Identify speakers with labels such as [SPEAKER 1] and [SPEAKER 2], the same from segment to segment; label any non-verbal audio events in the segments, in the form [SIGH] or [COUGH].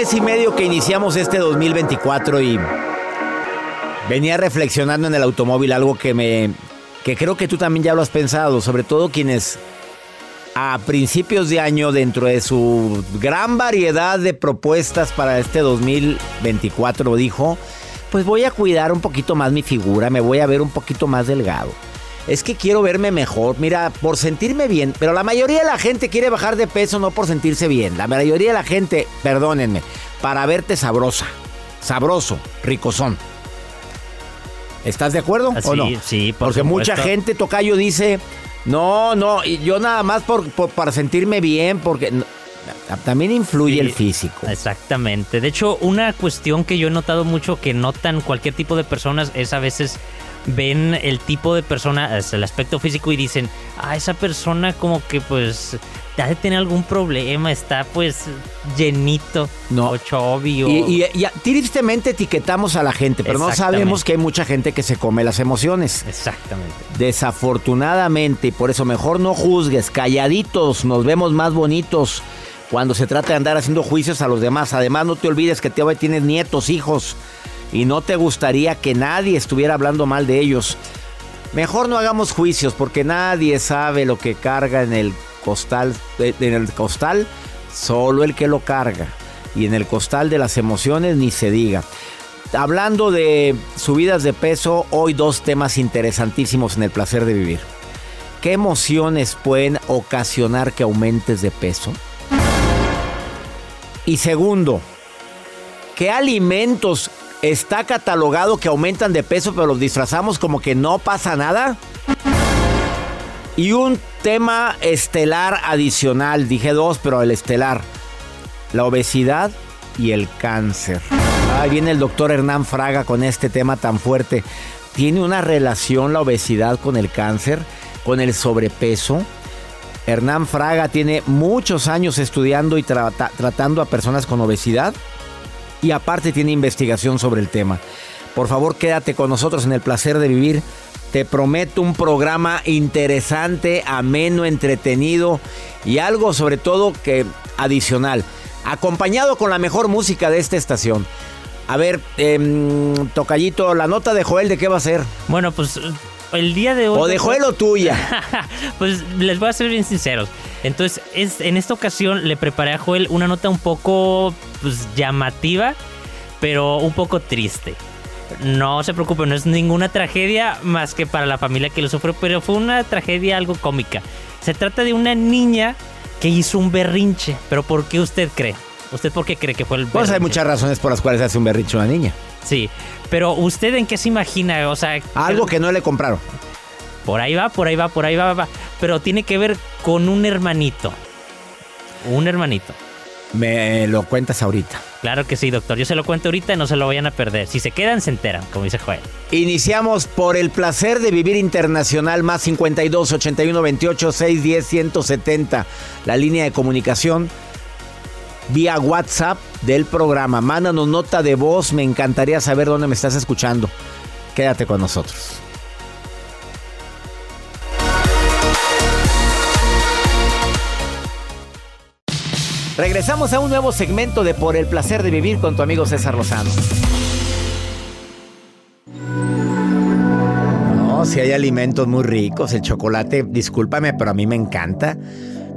[SPEAKER 1] Mes y medio que iniciamos este 2024 y venía reflexionando en el automóvil algo que me que creo que tú también ya lo has pensado, sobre todo quienes a principios de año dentro de su gran variedad de propuestas para este 2024 dijo, pues voy a cuidar un poquito más mi figura, me voy a ver un poquito más delgado. Es que quiero verme mejor, mira, por sentirme bien, pero la mayoría de la gente quiere bajar de peso no por sentirse bien. La mayoría de la gente, perdónenme, para verte sabrosa, sabroso, ricozón. ¿Estás de acuerdo
[SPEAKER 2] Ah,
[SPEAKER 1] o no?
[SPEAKER 2] sí, sí, por
[SPEAKER 1] Porque mucha gente, Tocayo, dice, no, no, y yo nada más por, por- para sentirme bien, porque no, también influye
[SPEAKER 2] Sí,
[SPEAKER 1] el físico.
[SPEAKER 2] Exactamente. De hecho, una cuestión que yo he notado mucho que notan cualquier tipo de personas es a veces ven el tipo de persona, el aspecto físico y dicen, ah, esa persona como que pues ha de tener algún problema, está pues llenito,
[SPEAKER 1] No.
[SPEAKER 2] o o-
[SPEAKER 1] Y, y- y tristemente etiquetamos a la gente, pero no sabemos que hay mucha gente que se come las emociones.
[SPEAKER 2] Exactamente.
[SPEAKER 1] Desafortunadamente, y por eso mejor no juzgues, calladitos, nos vemos más bonitos cuando se trata de andar haciendo juicios a los demás. Además, no te olvides que te tienes nietos, hijos, y no te gustaría que nadie estuviera hablando mal de ellos. Mejor no hagamos juicios porque nadie sabe lo que carga en el costal, eh, en el costal, solo el que lo carga. Y en el costal de las emociones ni se diga. Hablando de subidas de peso, hoy dos temas interesantísimos en el placer de vivir. ¿Qué emociones pueden ocasionar que aumentes de peso? Y segundo, ¿qué alimentos está catalogado que aumentan de peso pero los disfrazamos como que no pasa nada? Y un tema estelar adicional, dije dos, pero el estelar, la obesidad y el cáncer. Ahí viene el doctor Hernán Fraga con este tema tan fuerte. ¿Tiene una relación la obesidad con el cáncer, con el sobrepeso? Hernán Fraga tiene muchos años estudiando y trata- tratando a personas con obesidad y aparte tiene investigación sobre el tema. Por favor, quédate con nosotros en el placer de vivir. Te prometo un programa interesante, ameno, entretenido y algo sobre todo que adicional, acompañado con la mejor música de esta estación. A ver, em, Tocallito, la nota de Joel, ¿de qué va a ser?
[SPEAKER 2] Bueno, pues el día de hoy...
[SPEAKER 1] O de Joel o tuya. [LAUGHS]
[SPEAKER 2] pues les voy a ser bien sinceros. Entonces, es, en esta ocasión le preparé a Joel una nota un poco pues, llamativa, pero un poco triste. No se preocupe, no es ninguna tragedia más que para la familia que lo sufrió, pero fue una tragedia algo cómica. Se trata de una niña que hizo un berrinche. ¿Pero por qué usted cree? ¿Usted por qué cree que fue el berrinche?
[SPEAKER 1] Pues hay muchas razones por las cuales hace un berrinche una niña.
[SPEAKER 2] Sí, pero ¿usted en qué se imagina? O sea,
[SPEAKER 1] Algo que no le compraron.
[SPEAKER 2] Por ahí va, por ahí va, por ahí va, va. Pero tiene que ver con un hermanito. Un hermanito.
[SPEAKER 1] Me lo cuentas ahorita.
[SPEAKER 2] Claro que sí, doctor. Yo se lo cuento ahorita y no se lo vayan a perder. Si se quedan, se enteran, como dice Joel.
[SPEAKER 1] Iniciamos por el placer de vivir internacional más 52 81 28 610 170. La línea de comunicación vía WhatsApp del programa. Mándanos nota de voz. Me encantaría saber dónde me estás escuchando. Quédate con nosotros. Regresamos a un nuevo segmento de Por el placer de vivir con tu amigo César Lozano. sí hay alimentos muy ricos. El chocolate, discúlpame, pero a mí me encanta.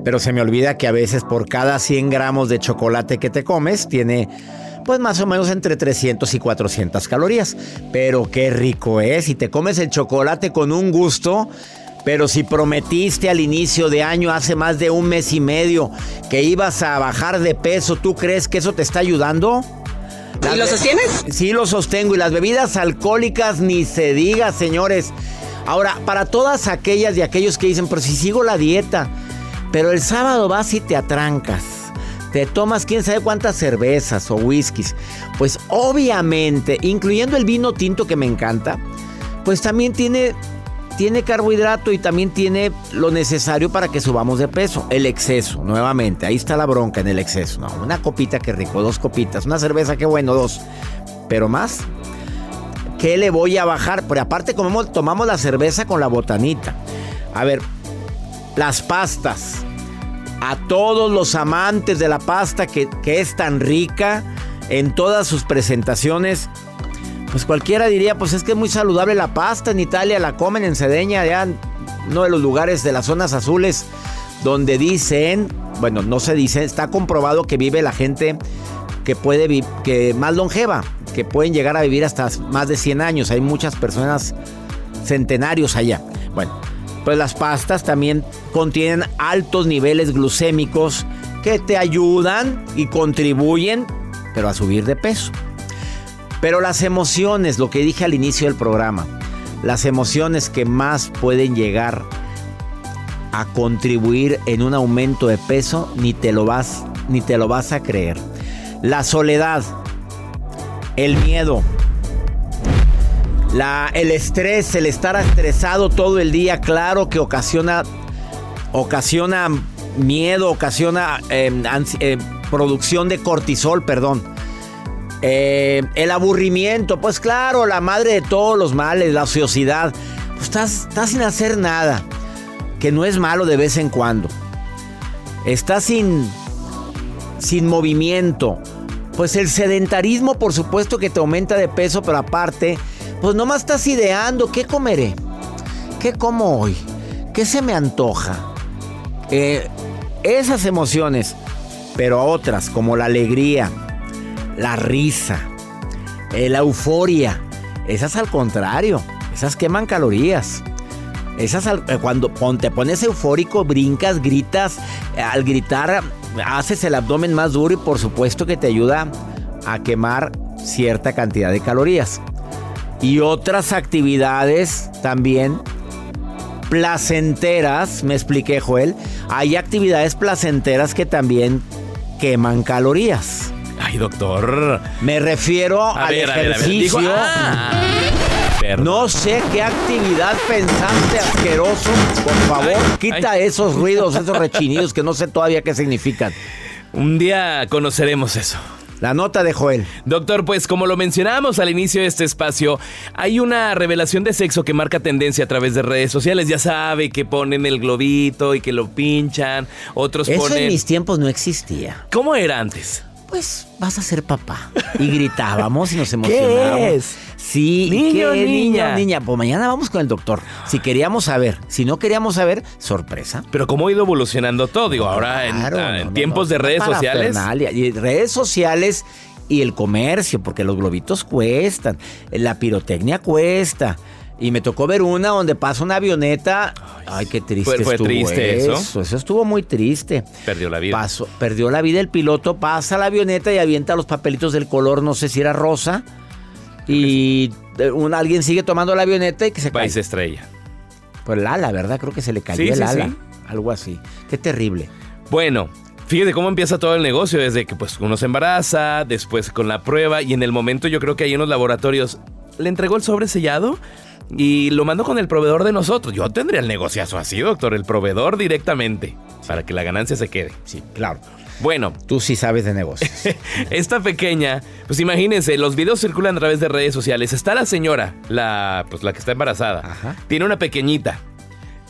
[SPEAKER 1] Pero se me olvida que a veces por cada 100 gramos de chocolate que te comes, tiene pues más o menos entre 300 y 400 calorías. Pero qué rico es. Y te comes el chocolate con un gusto. Pero si prometiste al inicio de año, hace más de un mes y medio, que ibas a bajar de peso, ¿tú crees que eso te está ayudando?
[SPEAKER 3] ¿Y lo sostienes?
[SPEAKER 1] Sí, lo sostengo. Y las bebidas alcohólicas ni se diga, señores. Ahora, para todas aquellas y aquellos que dicen, pero si sigo la dieta, pero el sábado vas y te atrancas. Te tomas quién sabe cuántas cervezas o whiskies. Pues obviamente, incluyendo el vino tinto que me encanta, pues también tiene tiene carbohidrato y también tiene lo necesario para que subamos de peso. El exceso, nuevamente, ahí está la bronca en el exceso. No, una copita, qué rico, dos copitas, una cerveza, qué bueno, dos. Pero más, ¿qué le voy a bajar? Pero aparte tomamos la cerveza con la botanita. A ver, las pastas. A todos los amantes de la pasta que, que es tan rica en todas sus presentaciones, pues cualquiera diría, pues es que es muy saludable la pasta. En Italia la comen en Cedeña, ya uno de los lugares de las zonas azules donde dicen, bueno, no se dice, está comprobado que vive la gente que puede vivir, que más longeva, que pueden llegar a vivir hasta más de 100 años. Hay muchas personas centenarios allá. Bueno, pues las pastas también contienen altos niveles glucémicos que te ayudan y contribuyen, pero a subir de peso. Pero las emociones, lo que dije al inicio del programa, las emociones que más pueden llegar a contribuir en un aumento de peso, ni te lo vas, ni te lo vas a creer. La soledad, el miedo, la, el estrés, el estar estresado todo el día, claro que ocasiona, ocasiona miedo, ocasiona eh, eh, producción de cortisol, perdón. Eh, el aburrimiento, pues claro, la madre de todos los males, la ociosidad. Pues estás, estás sin hacer nada, que no es malo de vez en cuando. Estás sin, sin movimiento. Pues el sedentarismo, por supuesto que te aumenta de peso, pero aparte, pues nomás estás ideando, ¿qué comeré? ¿Qué como hoy? ¿Qué se me antoja? Eh, esas emociones, pero otras, como la alegría, la risa, eh, la euforia. Esas al contrario, esas queman calorías. Esas eh, cuando te pones eufórico, brincas, gritas, eh, al gritar haces el abdomen más duro y por supuesto que te ayuda a quemar cierta cantidad de calorías. Y otras actividades también placenteras, me expliqué Joel, hay actividades placenteras que también queman calorías.
[SPEAKER 4] Ay, doctor.
[SPEAKER 1] Me refiero al ejercicio. Ah. No sé qué actividad pensante asqueroso. Por favor, quita esos ruidos, esos rechinidos que no sé todavía qué significan.
[SPEAKER 4] Un día conoceremos eso.
[SPEAKER 1] La nota de Joel.
[SPEAKER 4] Doctor, pues como lo mencionábamos al inicio de este espacio, hay una revelación de sexo que marca tendencia a través de redes sociales. Ya sabe que ponen el globito y que lo pinchan. Otros
[SPEAKER 1] Eso
[SPEAKER 4] ponen.
[SPEAKER 1] en mis tiempos no existía.
[SPEAKER 4] ¿Cómo era antes?
[SPEAKER 1] Pues vas a ser papá. Y gritábamos y nos [LAUGHS] emocionábamos.
[SPEAKER 4] ¿Qué es?
[SPEAKER 1] Sí,
[SPEAKER 4] niño,
[SPEAKER 1] ¿qué?
[SPEAKER 4] niña.
[SPEAKER 1] niña. Pues mañana vamos con el doctor. Si queríamos saber, si no queríamos saber, sorpresa.
[SPEAKER 4] Pero cómo ha ido evolucionando todo, digo, ahora en,
[SPEAKER 1] Claro,
[SPEAKER 4] ah, en
[SPEAKER 1] no, no,
[SPEAKER 4] tiempos
[SPEAKER 1] no,
[SPEAKER 4] de redes sociales.
[SPEAKER 1] Y redes sociales y el comercio, porque los globitos cuestan, la pirotecnia cuesta. Y me tocó ver una donde pasa una avioneta. Ay, qué triste
[SPEAKER 4] Fue- fue
[SPEAKER 1] estuvo
[SPEAKER 4] triste
[SPEAKER 1] eso.
[SPEAKER 4] eso.
[SPEAKER 1] Eso estuvo muy triste.
[SPEAKER 4] Perdió la vida.
[SPEAKER 1] Pasó- perdió la vida el piloto, pasa la avioneta y avienta los papelitos del color, no sé si era rosa. Y un, alguien sigue tomando la avioneta y que se cae.
[SPEAKER 4] se estrella.
[SPEAKER 1] Pues el ala, ¿verdad? Creo que se le cayó
[SPEAKER 4] Sí,
[SPEAKER 1] el
[SPEAKER 4] sí,
[SPEAKER 1] ala. Algo así. Qué terrible.
[SPEAKER 4] Bueno, fíjate cómo empieza todo el negocio, desde que pues uno se embaraza, después con la prueba y en el momento yo creo que ahí en los laboratorios le entregó el sobre sellado y lo mandó con el proveedor de nosotros. Yo tendría el negociazo así, doctor, el proveedor directamente, para que la ganancia se quede.
[SPEAKER 1] Sí, claro.
[SPEAKER 4] Bueno,
[SPEAKER 1] Tú sí sabes de negocios. [LAUGHS]
[SPEAKER 4] esta pequeña, pues imagínense, los videos circulan a través de redes sociales. Está la señora, la, pues la que está embarazada.
[SPEAKER 1] Ajá.
[SPEAKER 4] Tiene una pequeñita.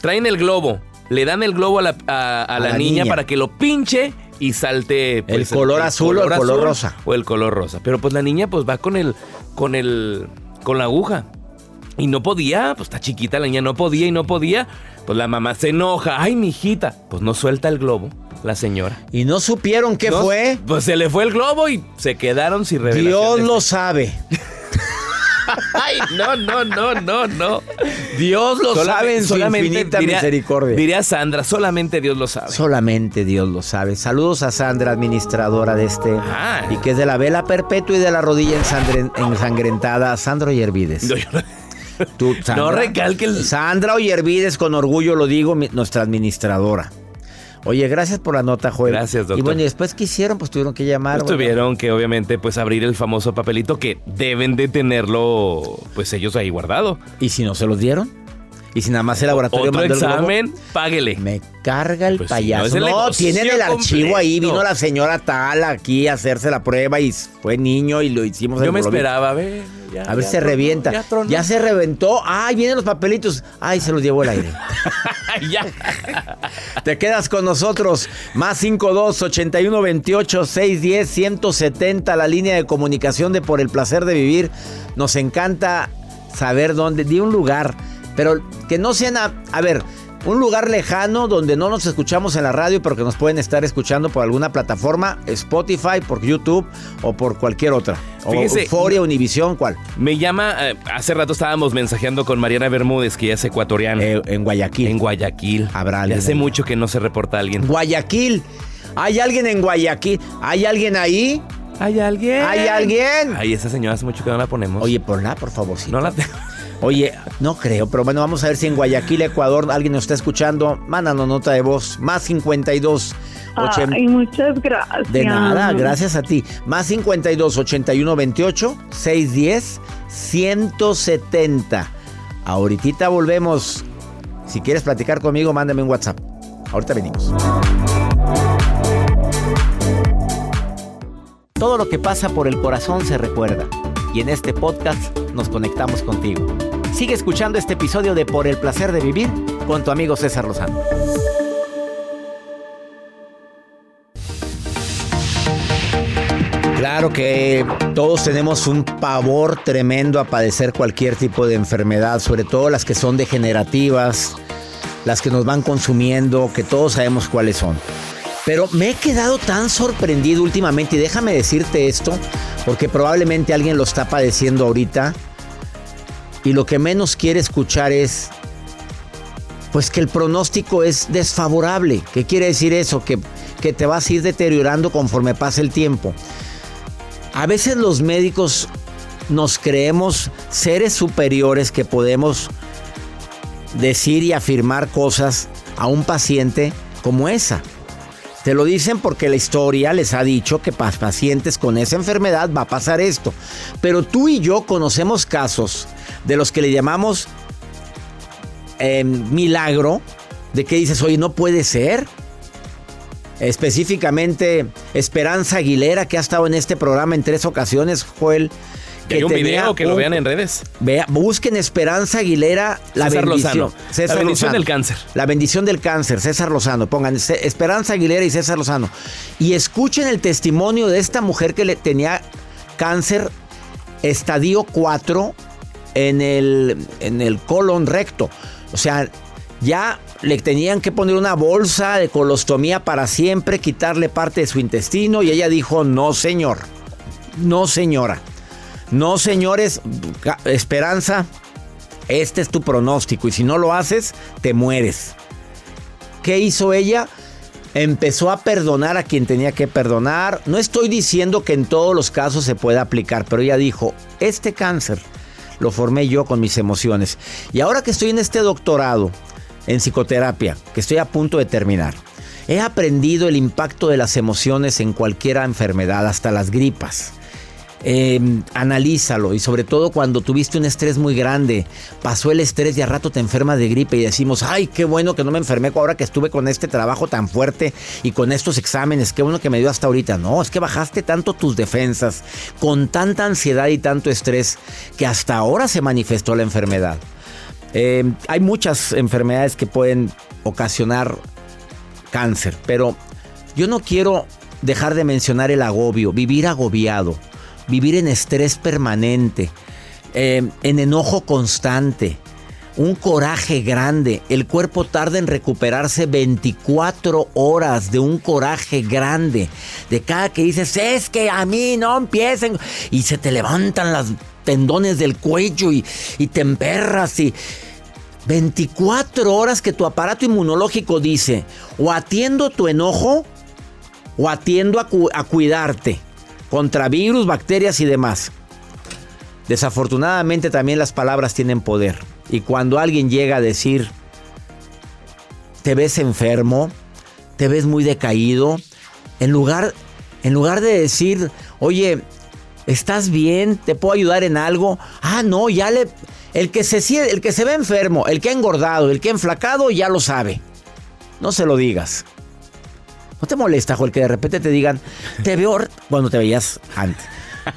[SPEAKER 4] Traen el globo. Le dan el globo a la, a- a la
[SPEAKER 1] la
[SPEAKER 4] niña,
[SPEAKER 1] niña.
[SPEAKER 4] para que lo pinche y salte pues,
[SPEAKER 1] El color azul o el color rosa.
[SPEAKER 4] O el color rosa. Pero pues la niña pues va con el con el con la aguja. Y no podía, pues está chiquita la niña, no podía y no podía. Pues la mamá se enoja. Ay, mi hijita. Pues no suelta el globo, la señora.
[SPEAKER 1] ¿Y no supieron qué
[SPEAKER 4] No,
[SPEAKER 1] fue?
[SPEAKER 4] Pues se le fue el globo y se quedaron sin revelación.
[SPEAKER 1] Dios lo sabe. [LAUGHS]
[SPEAKER 4] Ay, no, no, no, no, no.
[SPEAKER 1] Dios lo sabe en su
[SPEAKER 4] solamente
[SPEAKER 1] infinita
[SPEAKER 4] diría-
[SPEAKER 1] misericordia.
[SPEAKER 4] Diría Sandra, solamente Dios lo sabe.
[SPEAKER 1] Solamente Dios lo sabe. Saludos a Sandra, administradora de este.
[SPEAKER 4] Ah.
[SPEAKER 1] Y que es de la vela perpetua y de la rodilla ensangren- ensangrentada. Sandra Oyervides.
[SPEAKER 4] No, yo no-
[SPEAKER 1] Tú,
[SPEAKER 4] No recalque el-
[SPEAKER 1] Sandra Oyervides, con orgullo lo digo, mi- nuestra administradora. Oye, gracias por la nota, Joel.
[SPEAKER 4] Gracias, doctor.
[SPEAKER 1] Y bueno, y después ¿qué hicieron? Pues tuvieron que llamar.
[SPEAKER 4] Pues tuvieron que obviamente pues abrir el famoso papelito que deben de tenerlo pues ellos ahí guardado.
[SPEAKER 1] ¿Y si no se los dieron? ¿Y si nada más el laboratorio
[SPEAKER 4] Otro
[SPEAKER 1] mandó el globo?
[SPEAKER 4] examen, páguele.
[SPEAKER 1] Me carga el
[SPEAKER 4] Pues
[SPEAKER 1] payaso.
[SPEAKER 4] no,
[SPEAKER 1] no, tienen el archivo ahí. Vino la señora tal aquí a hacerse la prueba y fue niño y lo hicimos
[SPEAKER 4] Yo me
[SPEAKER 1] globito.
[SPEAKER 4] esperaba, a ver. ya-
[SPEAKER 1] A ver
[SPEAKER 4] ya
[SPEAKER 1] se revienta.
[SPEAKER 4] Ya,
[SPEAKER 1] Ya, se reventó. Ay, vienen los papelitos. Ay, se los llevó el aire. [LAUGHS]
[SPEAKER 4] ya.
[SPEAKER 1] Te quedas con nosotros. Más 52 81 28 610 170, la línea de comunicación de Por el placer de vivir. Nos encanta saber dónde, di un lugar, pero que no sean, a, a ver, un lugar lejano donde no nos escuchamos en la radio, pero que nos pueden estar escuchando por alguna plataforma, Spotify, por YouTube o por cualquier otra. O
[SPEAKER 4] Fíjese,
[SPEAKER 1] Euforia, Univisión, ¿cuál?
[SPEAKER 4] Me llama, eh, hace rato estábamos mensajeando con Mariana Bermúdez, que ya es ecuatoriana.
[SPEAKER 1] Eh, en Guayaquil.
[SPEAKER 4] en Guayaquil.
[SPEAKER 1] Habrá alguien
[SPEAKER 4] hace
[SPEAKER 1] ahí.
[SPEAKER 4] mucho que no se reporta alguien.
[SPEAKER 1] Guayaquil. ¿Hay alguien en Guayaquil? ¿Hay alguien ahí?
[SPEAKER 4] ¿Hay alguien?
[SPEAKER 1] ¿Hay alguien?
[SPEAKER 4] Ay, esa señora hace mucho que no la ponemos.
[SPEAKER 1] Oye, ponla, por favor.
[SPEAKER 4] no la tengo.
[SPEAKER 1] Oye, no creo, pero bueno, vamos a ver si en Guayaquil, Ecuador, alguien nos está escuchando. Mándanos nota de voz. Más 52. ochen-
[SPEAKER 5] Ay, muchas gracias.
[SPEAKER 1] De nada, gracias a ti. Más 52 81 28 610 170. Ahorita volvemos. Si quieres platicar conmigo, mándame un WhatsApp. Ahorita venimos. Todo lo que pasa por el corazón se recuerda. Y en este podcast nos conectamos contigo. Sigue escuchando este episodio de Por el placer de vivir con tu amigo César Lozano. Claro que todos tenemos un pavor tremendo a padecer cualquier tipo de enfermedad, sobre todo las que son degenerativas, las que nos van consumiendo, que todos sabemos cuáles son. Pero me he quedado tan sorprendido últimamente y déjame decirte esto, porque probablemente alguien lo está padeciendo ahorita y lo que menos quiere escuchar es, pues que el pronóstico es desfavorable. ¿Qué quiere decir eso? Que, que te vas a ir deteriorando conforme pasa el tiempo. A veces los médicos nos creemos seres superiores que podemos decir y afirmar cosas a un paciente como esa. Te lo dicen porque la historia les ha dicho que para pacientes con esa enfermedad va a pasar esto. Pero tú y yo conocemos casos de los que le llamamos eh, milagro, de que dices, oye, no puede ser. Específicamente Esperanza Aguilera, que ha estado en este programa en tres ocasiones, Joel.
[SPEAKER 4] Que hay un video que lo vean en redes.
[SPEAKER 1] Vea, busquen Esperanza Aguilera, la
[SPEAKER 4] César
[SPEAKER 1] bendición.
[SPEAKER 4] Lozano. La bendición del cáncer.
[SPEAKER 1] La bendición del cáncer, César Lozano. Pongan Esperanza Aguilera y César Lozano. Y escuchen el testimonio de esta mujer que le tenía cáncer estadio 4 en el, en el colon recto. O sea, ya le tenían que poner una bolsa de colostomía para siempre, quitarle parte de su intestino. Y ella dijo, no señor, no señora. No, señores, esperanza, este es tu pronóstico y si no lo haces, te mueres. ¿Qué hizo ella? Empezó a perdonar a quien tenía que perdonar. No estoy diciendo que en todos los casos se pueda aplicar, pero ella dijo, este cáncer lo formé yo con mis emociones. Y ahora que estoy en este doctorado en psicoterapia, que estoy a punto de terminar, he aprendido el impacto de las emociones en cualquier enfermedad, hasta las gripas. Eh, analízalo y sobre todo cuando tuviste un estrés muy grande, pasó el estrés y a rato te enfermas de gripe y decimos, ay, qué bueno que no me enfermé ahora que estuve con este trabajo tan fuerte y con estos exámenes, qué bueno que me dio hasta ahorita. No, es que bajaste tanto tus defensas, con tanta ansiedad y tanto estrés, que hasta ahora se manifestó la enfermedad. Eh, hay muchas enfermedades que pueden ocasionar cáncer, pero yo no quiero dejar de mencionar el agobio, vivir agobiado, vivir en estrés permanente. eh, en enojo constante, un coraje grande. El cuerpo tarda en recuperarse 24 horas de un coraje grande. De cada que dices, es que a mí no empiecen. Y se te levantan las tendones del cuello y, y te emperras y... 24 horas que tu aparato inmunológico dice, o atiendo tu enojo, o atiendo a, a cuidarte contra virus, bacterias y demás. Desafortunadamente también las palabras tienen poder. Y cuando alguien llega a decir, te ves enfermo, te ves muy decaído, en lugar, en lugar de decir, oye, ¿estás bien? ¿Te puedo ayudar en algo? Ah, no, ya le... El que se, el que se ve enfermo, el que ha engordado, el que ha enflacado, ya lo sabe. No se lo digas. ¿No te molesta, Joel, que de repente te digan, te veo cuando te veías antes?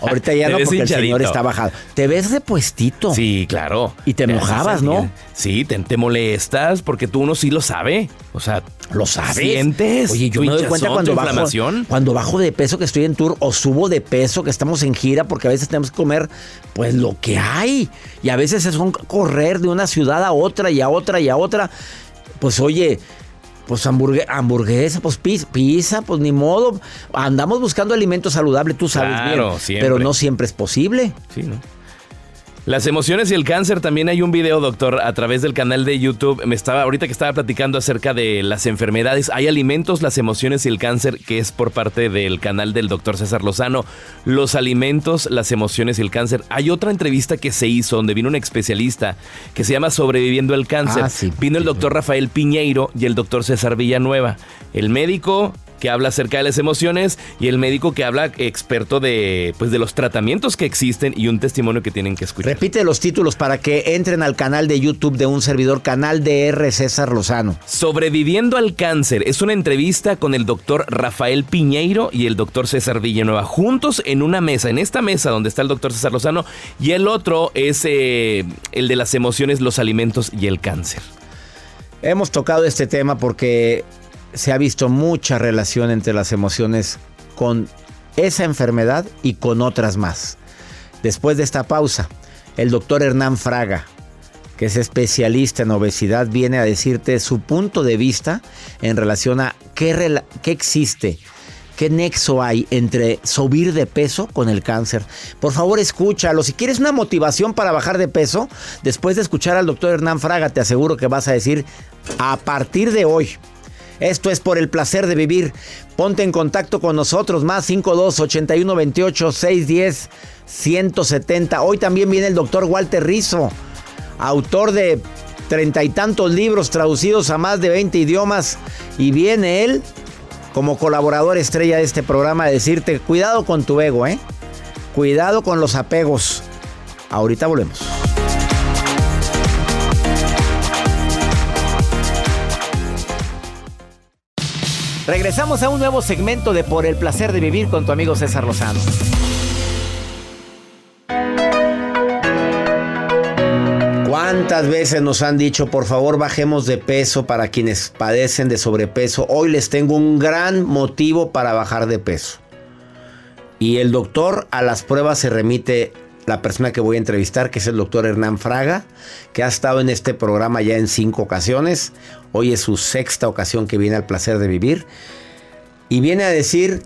[SPEAKER 1] Ahorita ya [LAUGHS]
[SPEAKER 4] Te
[SPEAKER 1] no, porque el señor está bajado. Te ves repuestito.
[SPEAKER 4] Sí, claro.
[SPEAKER 1] Y te
[SPEAKER 4] hace
[SPEAKER 1] enojabas, ¿no?
[SPEAKER 4] Sí, te, te molestas porque tú uno sí lo sabe. O sea,
[SPEAKER 1] ¿Lo sabes?
[SPEAKER 4] ¿Sientes?
[SPEAKER 1] Oye, yo me doy cuenta cuando bajo, cuando bajo de peso, que estoy en tour, o subo de peso, que estamos en gira, porque a veces tenemos que comer, pues lo que hay. Y a veces es un correr de una ciudad a otra y a otra y a otra. Pues oye, pues hamburgue- hamburguesa, pues pizza, pues ni modo. Andamos buscando alimento saludable, tú sabes
[SPEAKER 4] Claro,
[SPEAKER 1] bien.
[SPEAKER 4] siempre.
[SPEAKER 1] Pero no siempre es posible.
[SPEAKER 4] Sí, ¿no? Las emociones y el cáncer, también hay un video, doctor, a través del canal de YouTube. Me estaba, ahorita que estaba platicando acerca de las enfermedades, hay alimentos, las emociones y el cáncer, que es por parte del canal del doctor César Lozano. Los alimentos, las emociones y el cáncer. Hay otra entrevista que se hizo donde vino un especialista que se llama Sobreviviendo el cáncer.
[SPEAKER 1] Ah, sí.
[SPEAKER 4] Vino el doctor Rafael Piñeiro y el doctor César Villanueva. El médico que habla acerca de las emociones y el médico que habla experto de pues de los tratamientos que existen y un testimonio que tienen que escuchar.
[SPEAKER 1] Repite los títulos para que entren al canal de YouTube de un servidor, canal de R. César Lozano.
[SPEAKER 4] Sobreviviendo al cáncer es una entrevista con el doctor Rafael Piñeiro y el doctor César Villanueva juntos en una mesa, en esta mesa donde está el doctor César Lozano y el otro es eh, el de las emociones, los alimentos y el cáncer.
[SPEAKER 1] Hemos tocado este tema porque se ha visto mucha relación entre las emociones con esa enfermedad y con otras más. Después de esta pausa, el doctor Hernán Fraga, que es especialista en obesidad, viene a decirte su punto de vista en relación a qué, existe, qué nexo hay entre subir de peso con el cáncer. Por favor, escúchalo. Si quieres una motivación para bajar de peso, después de escuchar al doctor Hernán Fraga, te aseguro que vas a decir, a partir de hoy, esto es por el placer de vivir. Ponte en contacto con nosotros, más 52 81 28 610 170. Hoy también viene el doctor Walter Rizzo, autor de treinta y tantos libros traducidos a más de 20 idiomas. Y viene él como colaborador estrella de este programa a decirte, cuidado con tu ego, ¿eh? Cuidado con los apegos. Ahorita volvemos. Regresamos a un nuevo segmento de Por el placer de vivir con tu amigo César Lozano. ¿Cuántas veces nos han dicho, por favor, bajemos de peso para quienes padecen de sobrepeso? Hoy les tengo un gran motivo para bajar de peso. Y el doctor a las pruebas se remite la persona que voy a entrevistar, que es el doctor Hernán Fraga, que ha estado en este programa ya en cinco ocasiones. Hoy es su sexta ocasión que viene al placer de vivir. Y viene a decir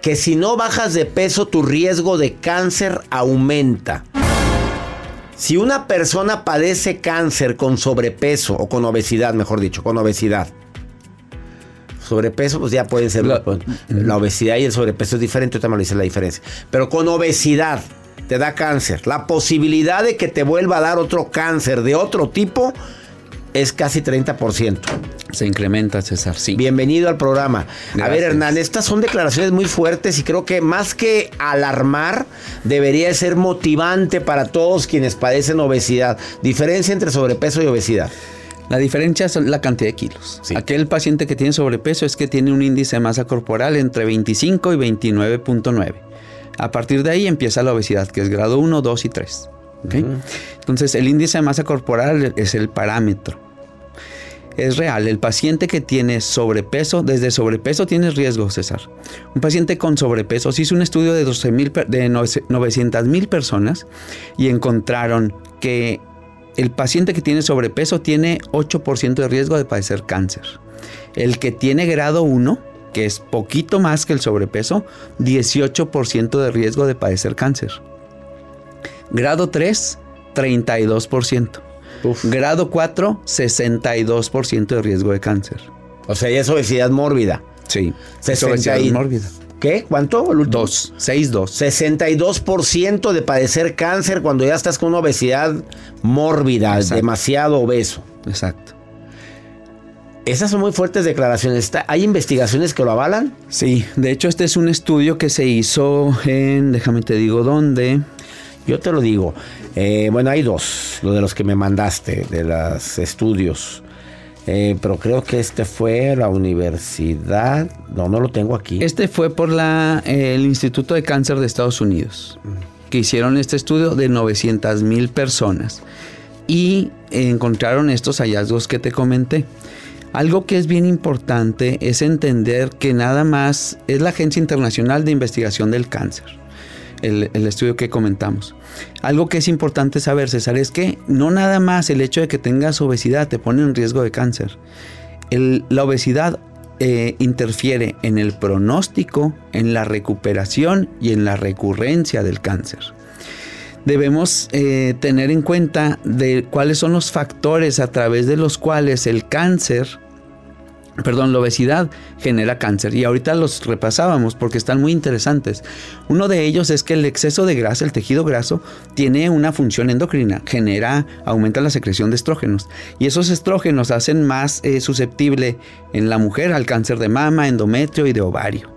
[SPEAKER 1] que si no bajas de peso, tu riesgo de cáncer aumenta. Si una persona padece cáncer con sobrepeso o con obesidad, mejor dicho, con obesidad. Sobrepeso, pues ya pueden ser. La, la obesidad y el sobrepeso es diferente, ahorita me lo dice la diferencia. Pero con obesidad te da cáncer. La posibilidad de que te vuelva a dar otro cáncer de otro tipo es casi 30%.
[SPEAKER 5] Se incrementa, César, sí.
[SPEAKER 1] Bienvenido al programa. A ver, Hernán, estas son declaraciones muy fuertes y creo que más que alarmar, debería ser motivante para todos quienes padecen obesidad. Diferencia entre sobrepeso y obesidad.
[SPEAKER 5] La diferencia es la cantidad de kilos. Aquel paciente que tiene sobrepeso es que tiene un índice de masa corporal entre 25 y 29.9. A partir de ahí empieza la obesidad, que es grado 1, 2 y 3. ¿ok? Entonces, el índice de masa corporal es el parámetro. es real. El paciente que tiene sobrepeso, desde sobrepeso tienes riesgo, César. Un paciente con sobrepeso, se hizo un estudio de, 12 de 900 mil personas y encontraron que el paciente que tiene sobrepeso tiene 8% de riesgo de padecer cáncer. El que tiene grado 1, que es poquito más que el sobrepeso, 18% de riesgo de padecer cáncer. Grado 3, 32%. Grado 4, 62% de riesgo de cáncer.
[SPEAKER 1] O sea, ya es obesidad mórbida.
[SPEAKER 5] Sí,
[SPEAKER 1] es obesidad mórbida. ¿Qué? ¿Cuánto?
[SPEAKER 5] 2, 6, 2.
[SPEAKER 1] 62% de padecer cáncer cuando ya estás con una obesidad mórbida, demasiado obeso.
[SPEAKER 5] Exacto.
[SPEAKER 1] Esas son muy fuertes declaraciones. ¿Hay investigaciones que lo avalan?
[SPEAKER 5] Sí, de hecho este es un estudio que se hizo en, déjame te digo dónde.
[SPEAKER 1] Yo te lo digo. Eh, bueno, hay dos, lo de los que me mandaste, de los estudios. Eh, pero creo que este fue la universidad. No, no lo tengo aquí.
[SPEAKER 5] Este fue por la, el Instituto de Cáncer de Estados Unidos, que hicieron este estudio de 900 mil personas y encontraron estos hallazgos que te comenté. Algo que es bien importante es entender que nada más es la Agencia Internacional de Investigación del Cáncer, el, estudio que comentamos. Algo que es importante saber, César, es que no nada más el hecho de que tengas obesidad te pone en riesgo de cáncer. la obesidad eh, interfiere en el pronóstico, en la recuperación y en la recurrencia del cáncer. Debemos eh, tener en cuenta de cuáles son los factores a través de los cuales el cáncer perdón, la obesidad genera cáncer. Y ahorita los repasábamos porque están muy interesantes. Uno de ellos es que el exceso de grasa, el tejido graso, tiene una función endocrina, genera, aumenta la secreción de estrógenos. Y esos estrógenos hacen más eh, susceptible en la mujer al cáncer de mama, endometrio y de ovario.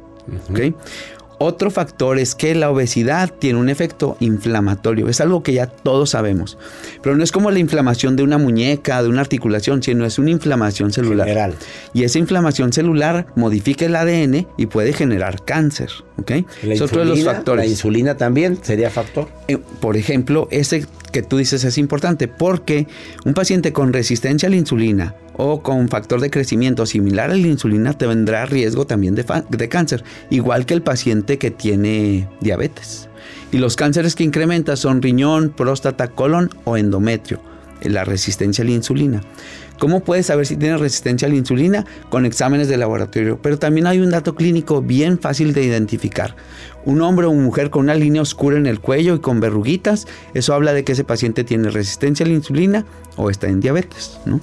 [SPEAKER 5] Otro factor es que la obesidad tiene un efecto inflamatorio. Es algo que ya todos sabemos. Pero no es como la inflamación de una muñeca, de una articulación, sino es una inflamación celular.
[SPEAKER 1] General.
[SPEAKER 5] Y esa inflamación celular modifica el ADN y puede generar cáncer. ¿ok?
[SPEAKER 1] es otro de los factores. La insulina también sería factor.
[SPEAKER 5] Eh, por ejemplo, ese que tú dices es importante porque un paciente con resistencia a la insulina o con factor de crecimiento similar a la insulina te vendrá riesgo también de, de cáncer, igual que el paciente que tiene diabetes. Y los cánceres que incrementa son riñón, próstata, colon o endometrio, la resistencia a la insulina. ¿Cómo puedes saber si tienes resistencia a la insulina? Con exámenes de laboratorio. Pero también hay un dato clínico bien fácil de identificar. Un hombre o mujer con una línea oscura en el cuello y con verruguitas, eso habla de que ese paciente tiene resistencia a la insulina o está en diabetes, ¿no?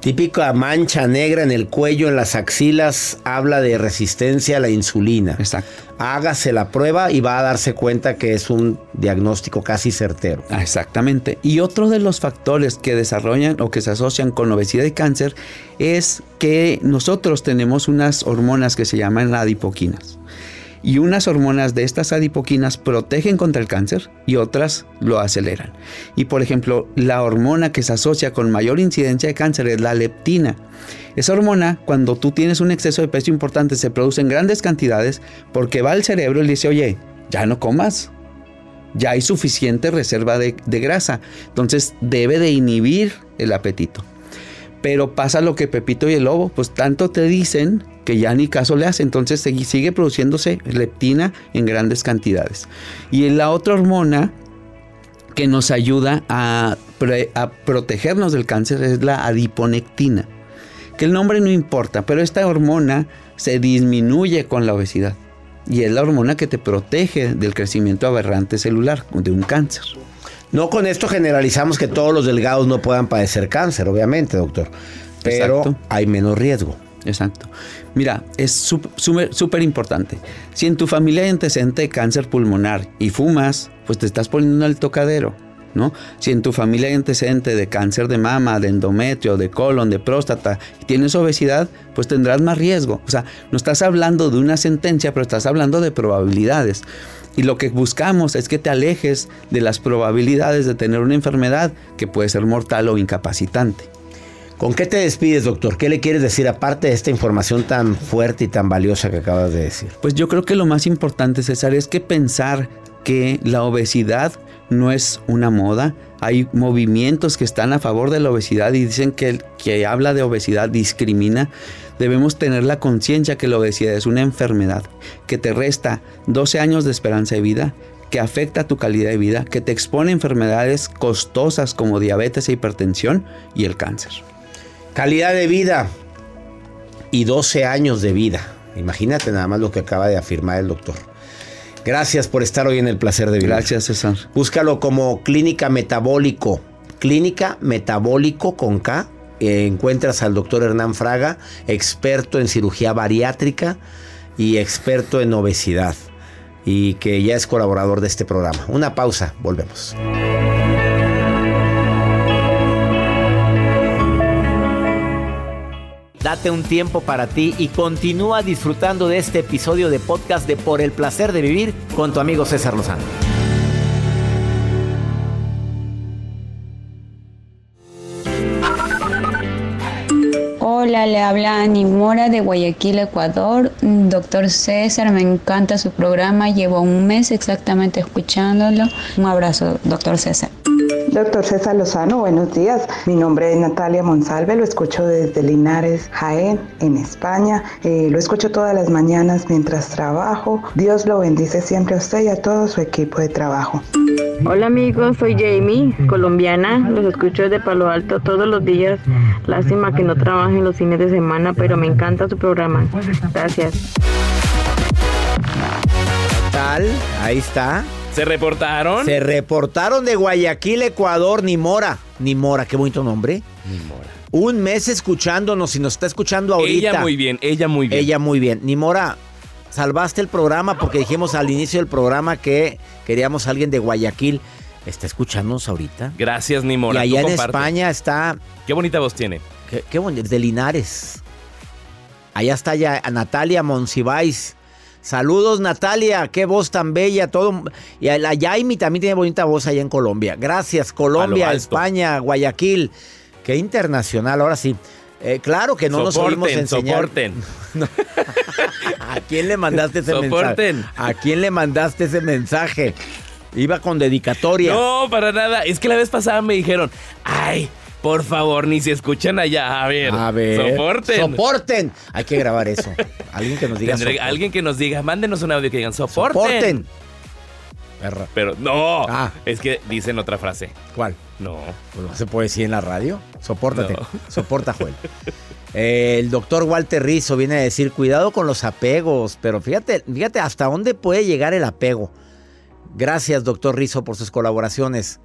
[SPEAKER 1] Típica mancha negra en el cuello, en las axilas, habla de resistencia a la insulina.
[SPEAKER 5] Exacto.
[SPEAKER 1] Hágase la prueba y va a darse cuenta que es un diagnóstico casi certero.
[SPEAKER 5] Ah, exactamente. Y otro de los factores que desarrollan o que se asocian con obesidad y cáncer es que nosotros tenemos unas hormonas que se llaman adipoquinas y unas hormonas de estas adipoquinas protegen contra el cáncer y otras lo aceleran. Y por ejemplo, la hormona que se asocia con mayor incidencia de cáncer es la leptina. Esa hormona, cuando tú tienes un exceso de peso importante, se produce en grandes cantidades porque va al cerebro y le dice, oye, ya no comas. Ya hay suficiente reserva de, de grasa. Entonces debe de inhibir el apetito. Pero pasa lo que Pepito y el Lobo, pues tanto te dicen que ya ni caso le hace. Entonces sigue produciéndose leptina en grandes cantidades. Y la otra hormona que nos ayuda a, a protegernos del cáncer es la adiponectina. Que el nombre no importa, pero esta hormona se disminuye con la obesidad. Y es la hormona que te protege del crecimiento aberrante celular, de un cáncer.
[SPEAKER 1] No con esto generalizamos que todos los delgados no puedan padecer cáncer, obviamente, doctor. Pero hay menos riesgo.
[SPEAKER 5] Exacto. Mira, es súper importante. Si en tu familia hay antecedente de cáncer pulmonar y fumas, pues te estás poniendo en el tocadero. ¿No? Si en tu familia hay antecedente de cáncer de mama, de endometrio, de colon, de próstata y tienes obesidad, pues tendrás más riesgo. O sea, no estás hablando de una sentencia, pero estás hablando de probabilidades. Y lo que buscamos es que te alejes de las probabilidades de tener una enfermedad que puede ser mortal o incapacitante.
[SPEAKER 1] ¿Con qué te despides, doctor? ¿Qué le quieres decir aparte de esta información tan fuerte y tan valiosa que acabas de decir?
[SPEAKER 5] Pues yo creo que lo más importante, César, es que pensar que la obesidad no es una moda, Hay movimientos que están a favor de la obesidad y dicen que el que habla de obesidad discrimina. Debemos tener la conciencia que la obesidad es una enfermedad que te resta 12 años de esperanza de vida, que afecta tu calidad de vida, que te expone a enfermedades costosas como diabetes e hipertensión y el cáncer.
[SPEAKER 1] Calidad de vida y 12 años de vida. Imagínate nada más lo que acaba de afirmar el doctor. Gracias por estar hoy en el placer de vivir.
[SPEAKER 5] Gracias, César.
[SPEAKER 1] Búscalo como Clínica Metabólico. Clínica Metabólico con K. Eh, encuentras al doctor Hernán Fraga, experto en cirugía bariátrica y experto en obesidad. Y que ya es colaborador de este programa. Una pausa, volvemos. Date un tiempo para ti y continúa disfrutando de este episodio de podcast de Por el placer de vivir con tu amigo César Lozano.
[SPEAKER 6] Hola, le habla Ani Mora de Guayaquil, Ecuador. Doctor César, me encanta su programa. Llevo un mes exactamente escuchándolo. Un abrazo, doctor César.
[SPEAKER 7] Doctor César Lozano, buenos días. Mi nombre es Natalia Monsalve, lo escucho desde Linares, Jaén, en España. Eh, lo escucho todas las mañanas mientras trabajo. Dios lo bendice siempre a usted y a todo su equipo de trabajo.
[SPEAKER 8] Hola amigos, soy Jamie, colombiana. Los escucho desde Palo Alto todos los días. Lástima que no trabajen los fines de semana, pero me encanta su programa. Gracias.
[SPEAKER 1] Tal? Ahí está.
[SPEAKER 4] ¿Se reportaron?
[SPEAKER 1] Se reportaron de Guayaquil, Ecuador, Nimora. Nimora, qué bonito nombre.
[SPEAKER 4] Nimora.
[SPEAKER 1] Un mes escuchándonos y nos está escuchando ahorita.
[SPEAKER 4] Ella muy bien, ella muy bien.
[SPEAKER 1] Ella muy bien. Nimora, salvaste el programa porque dijimos al inicio del programa que queríamos a alguien de Guayaquil. ¿Está escuchándonos ahorita?
[SPEAKER 4] Gracias, Nimora.
[SPEAKER 1] Y allá en
[SPEAKER 4] comparte.
[SPEAKER 1] España está...
[SPEAKER 4] Qué bonita voz tiene.
[SPEAKER 1] Qué, qué bonito, de Linares. Allá está ya Natalia Monsiváis. Saludos Natalia, qué voz tan bella, todo. Y la Jaime también tiene bonita voz allá en Colombia. Gracias, Colombia. España, Guayaquil. Qué internacional, ahora sí. Eh, claro que no nos oímos
[SPEAKER 4] Soporten,
[SPEAKER 1] enseñar.
[SPEAKER 4] soporten. [LAUGHS]
[SPEAKER 1] ¿A quién le mandaste ese
[SPEAKER 4] Soporten.
[SPEAKER 1] mensaje? ¿A quién le mandaste ese mensaje? Iba con dedicatoria.
[SPEAKER 4] No, para nada. Es que la vez pasada me dijeron, ay, por favor, ni se escuchan allá. A ver,
[SPEAKER 1] A ver.
[SPEAKER 4] soporten.
[SPEAKER 1] Soporten. Hay que grabar eso. Alguien que nos diga
[SPEAKER 4] Tendré- alguien que nos diga, mándenos un audio que digan soporten.
[SPEAKER 1] Soporten. Perra.
[SPEAKER 4] Pero no,
[SPEAKER 1] Ah.
[SPEAKER 4] es que dicen otra frase.
[SPEAKER 1] ¿Cuál?
[SPEAKER 4] No.
[SPEAKER 1] Pues no se puede decir en la radio. Sopórtate.
[SPEAKER 4] No. [LAUGHS]
[SPEAKER 1] Soporta, Joel. Eh, el doctor Walter Rizzo viene a decir, cuidado con los apegos, pero fíjate, fíjate hasta dónde puede llegar el apego. Gracias, doctor Rizzo, por sus colaboraciones.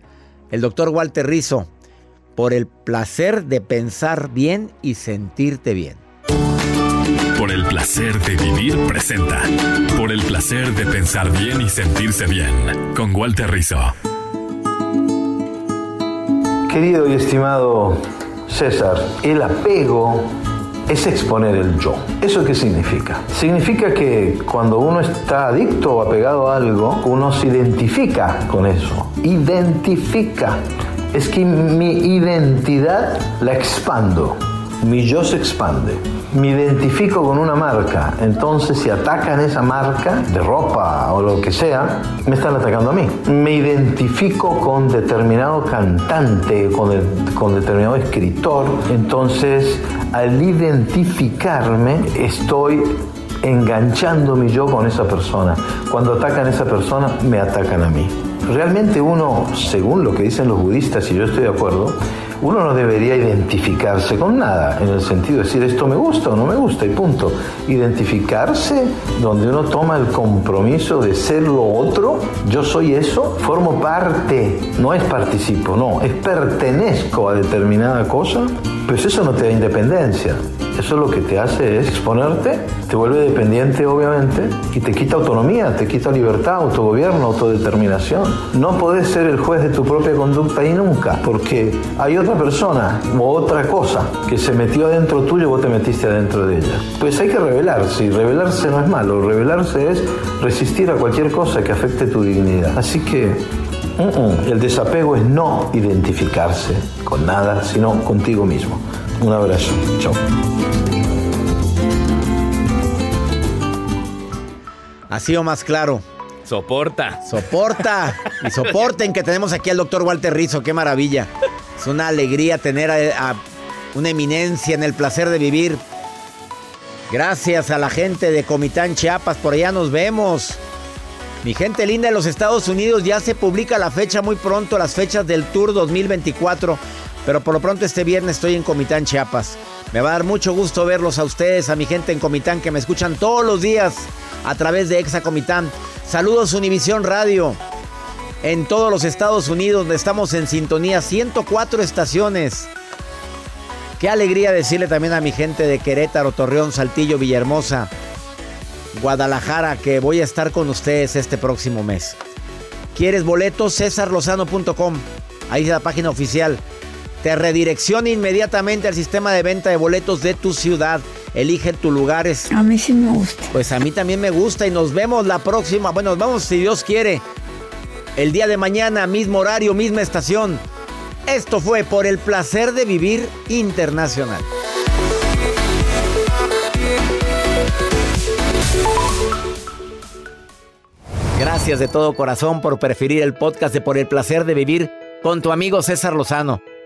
[SPEAKER 1] El doctor Walter Rizzo, por el placer de pensar bien y sentirte bien.
[SPEAKER 9] Por el placer de vivir presenta. Por el placer de pensar bien y sentirse bien. Con Walter Rizzo.
[SPEAKER 10] Querido y estimado César, el apego es exponer el yo. ¿Eso qué significa? Significa que cuando uno está adicto o apegado a algo, uno se identifica con eso. Identifica. Es que mi identidad la expando. Mi yo se expande. Me identifico con una marca. Entonces, si atacan esa marca de ropa o lo que sea, me están atacando a mí. Me identifico con determinado cantante, con, con determinado escritor. Entonces, al identificarme, estoy enganchando mi yo con esa persona. Cuando atacan a esa persona, me atacan a mí. Realmente uno, según lo que dicen los budistas, y yo estoy de acuerdo, uno no debería identificarse con nada, en el sentido de decir esto me gusta o no me gusta y punto. Identificarse donde uno toma el compromiso de ser lo otro, yo soy eso, formo parte, no es participo, no, es pertenezco a determinada cosa, pues eso no te da independencia. Eso lo que te hace es exponerte, te vuelve dependiente obviamente y te quita autonomía, te quita libertad, autogobierno, autodeterminación. No podés ser el juez de tu propia conducta y nunca, porque hay otra persona o otra cosa que se metió adentro tuyo y vos te metiste adentro de ella. Pues hay que rebelarse y rebelarse no es malo, rebelarse es resistir a cualquier cosa que afecte tu dignidad. Así que mm, mm, el desapego es no identificarse con nada, sino contigo mismo. Un abrazo. Chao.
[SPEAKER 1] Así o más claro.
[SPEAKER 4] Soporta.
[SPEAKER 1] Soporta. Y soporten que tenemos aquí al doctor Walter Rizzo. Qué maravilla. Es una alegría tener a, a una eminencia en el placer de vivir. Gracias a la gente de Comitán Chiapas. Por allá nos vemos. Mi gente linda de los Estados Unidos, ya se publica la fecha muy pronto, las fechas del Tour 2024. Pero por lo pronto este viernes estoy en Comitán, Chiapas. Me va a dar mucho gusto verlos a ustedes, a mi gente en Comitán que me escuchan todos los días a través de Exa Comitán. Saludos Univisión Radio. En todos los Estados Unidos estamos en sintonía 104 estaciones. Qué alegría decirle también a mi gente de Querétaro, Torreón, Saltillo, Villahermosa, Guadalajara que voy a estar con ustedes este próximo mes. ¿Quieres boletos? CesarLozano.com. Ahí es la página oficial. Te redirecciona inmediatamente al sistema de venta de boletos de tu ciudad. Elige tus lugares.
[SPEAKER 11] A mí sí me gusta.
[SPEAKER 1] Pues a mí también me gusta y nos vemos la próxima. Bueno, nos vamos si Dios quiere. El día de mañana, mismo horario, misma estación. Esto fue por el placer de vivir internacional. Gracias de todo corazón por preferir el podcast de Por el placer de vivir con tu amigo César Lozano.